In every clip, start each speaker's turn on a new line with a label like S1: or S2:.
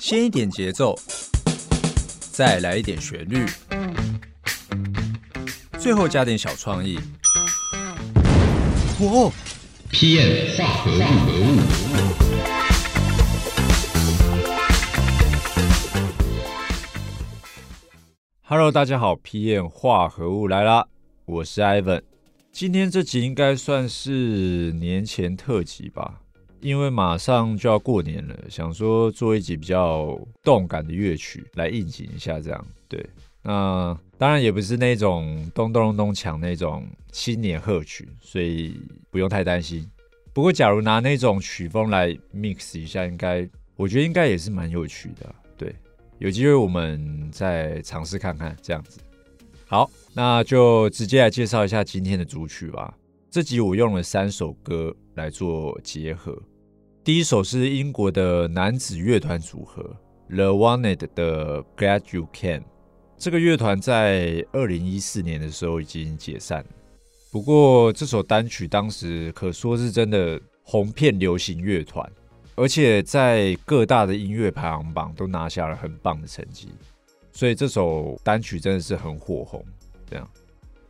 S1: 先一点节奏，再来一点旋律，最后加点小创意。哇！
S2: 批验化合物。
S1: Hello，大家好，P 验化合物来啦，我是 Ivan。今天这集应该算是年前特辑吧，因为马上就要过年了，想说做一集比较动感的乐曲来应景一下，这样对。那当然也不是那种咚咚咚咚抢那种新年贺曲，所以不用太担心。不过假如拿那种曲风来 mix 一下，应该我觉得应该也是蛮有趣的，对。有机会我们再尝试看看这样子。好，那就直接来介绍一下今天的主曲吧。这集我用了三首歌来做结合。第一首是英国的男子乐团组合 The Wanted 的 Glad You Came。这个乐团在二零一四年的时候已经解散，不过这首单曲当时可说是真的红遍流行乐团。而且在各大的音乐排行榜都拿下了很棒的成绩，所以这首单曲真的是很火红。这样，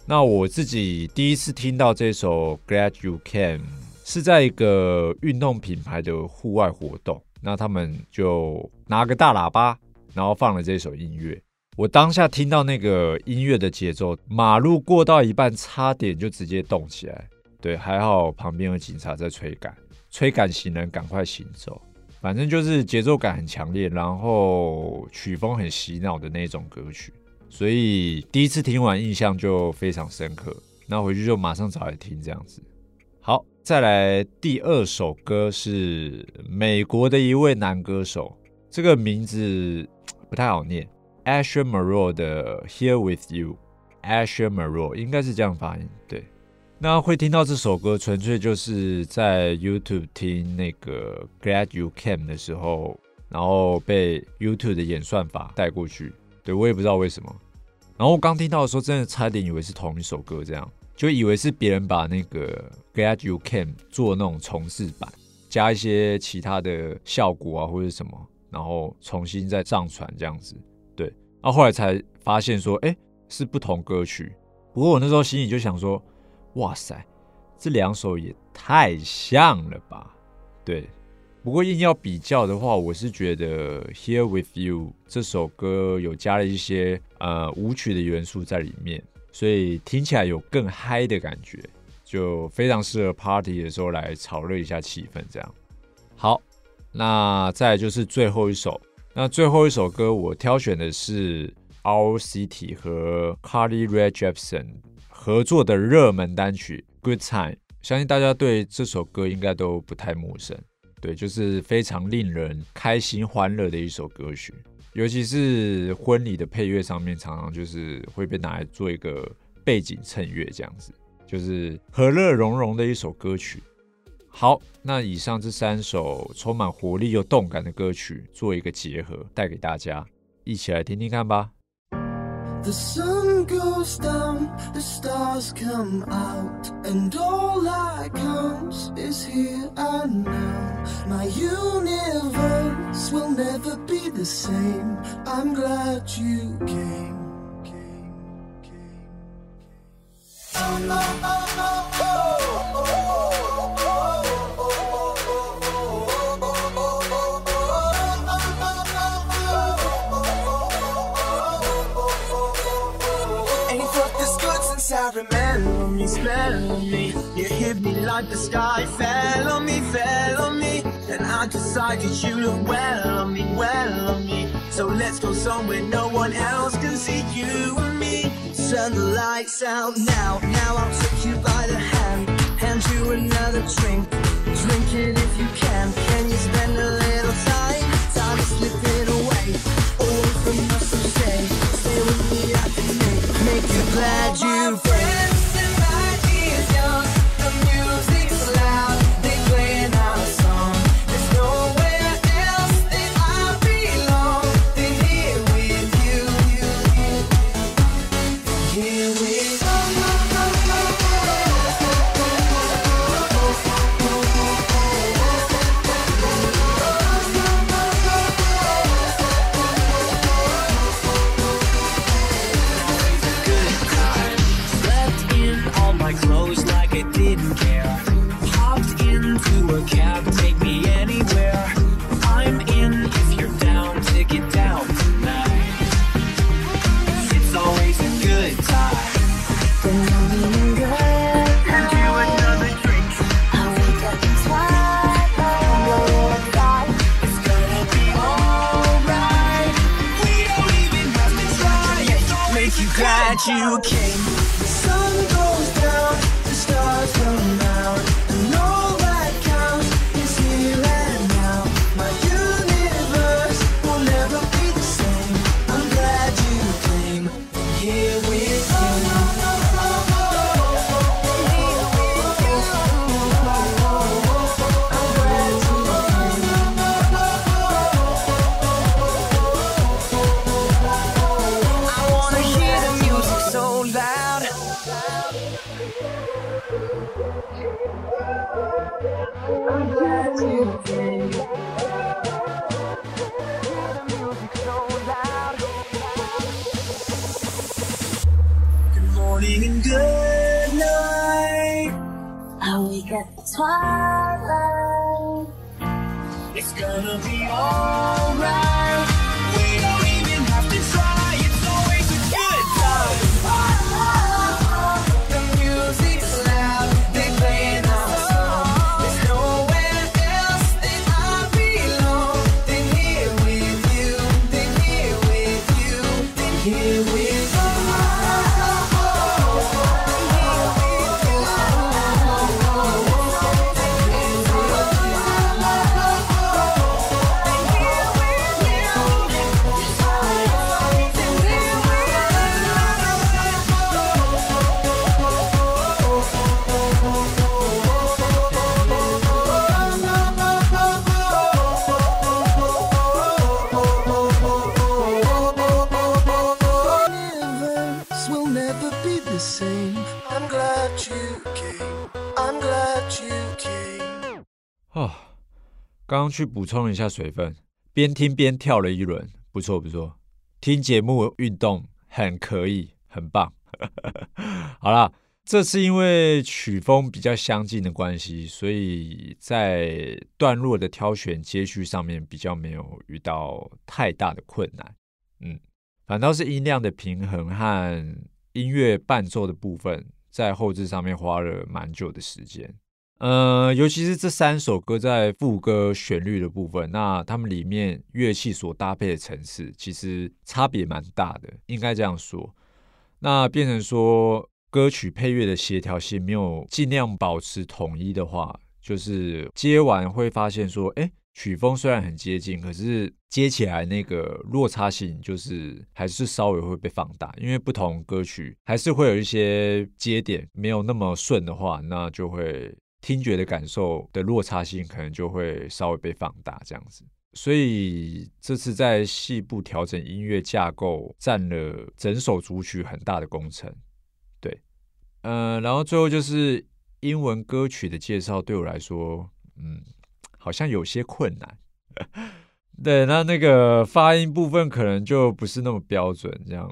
S1: 那我自己第一次听到这首《Glad You Came》是在一个运动品牌的户外活动，那他们就拿个大喇叭，然后放了这首音乐。我当下听到那个音乐的节奏，马路过到一半，差点就直接动起来。对，还好旁边有警察在催赶。催赶行人赶快行走，反正就是节奏感很强烈，然后曲风很洗脑的那种歌曲，所以第一次听完印象就非常深刻。那回去就马上找来听这样子。再来第二首歌是美国的一位男歌手，这个名字不太好念，Asher m o r o 的 Here with You，Asher m o r o 应该是这样发音，对。那会听到这首歌，纯粹就是在 YouTube 听那个 Glad You Came 的时候，然后被 YouTube 的演算法带过去。对我也不知道为什么。然后我刚听到的时候，真的差点以为是同一首歌，这样就以为是别人把那个 Glad You Came 做那种重置版，加一些其他的效果啊或者什么，然后重新再上传这样子。对，然后后来才发现说，哎，是不同歌曲。不过我那时候心里就想说。哇塞，这两首也太像了吧？对，不过硬要比较的话，我是觉得《Here with You》这首歌有加了一些呃舞曲的元素在里面，所以听起来有更嗨的感觉，就非常适合 party 的时候来炒热一下气氛。这样好，那再就是最后一首，那最后一首歌我挑选的是 Our City 和 Carly Rae Jepsen。合作的热门单曲《Good Time》，相信大家对这首歌应该都不太陌生。对，就是非常令人开心欢乐的一首歌曲，尤其是婚礼的配乐上面，常常就是会被拿来做一个背景衬乐，这样子，就是和乐融融的一首歌曲。好，那以上这三首充满活力又动感的歌曲做一个结合，带给大家，一起来听听看吧。
S3: The sun goes down, the stars come out, and all that counts is here and now. My universe will never be the same. I'm glad you came, I remember me, smell on me. You hit me like the sky fell on me, fell on me. And I decided you look well on me, well on me. So let's go somewhere no one else can see you and me. Turn the lights out now, now I'll take you by the hand. Hand you another drink, drink it if you can. Can you spend a little time? okay. Morning and good night.
S4: I wake at the twilight.
S3: It's gonna be alright.
S1: 刚刚去补充了一下水分，边听边跳了一轮，不错不错。听节目运动很可以，很棒。好啦，这次因为曲风比较相近的关系，所以在段落的挑选接续上面比较没有遇到太大的困难。嗯，反倒是音量的平衡和音乐伴奏的部分，在后置上面花了蛮久的时间。呃，尤其是这三首歌在副歌旋律的部分，那他们里面乐器所搭配的层次，其实差别蛮大的，应该这样说。那变成说歌曲配乐的协调性没有尽量保持统一的话，就是接完会发现说，哎，曲风虽然很接近，可是接起来那个落差性就是还是稍微会被放大，因为不同歌曲还是会有一些接点没有那么顺的话，那就会听觉的感受的落差性可能就会稍微被放大这样子。所以这次在细部调整音乐架构，占了整首主曲很大的工程。对，呃，然后最后就是英文歌曲的介绍，对我来说，嗯，好像有些困难。对，那那个发音部分可能就不是那么标准，这样。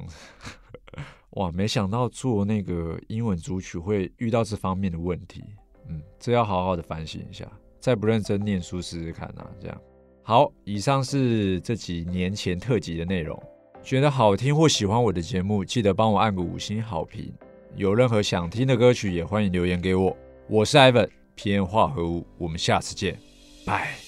S1: 哇，没想到做那个英文主曲会遇到这方面的问题。嗯，这要好好的反省一下，再不认真念书试试看啊，这样。好，以上是这几年前特辑的内容。觉得好听或喜欢我的节目，记得帮我按个五星好评。有任何想听的歌曲，也欢迎留言给我。我是 Ivan，偏化合物，我们下次见，拜。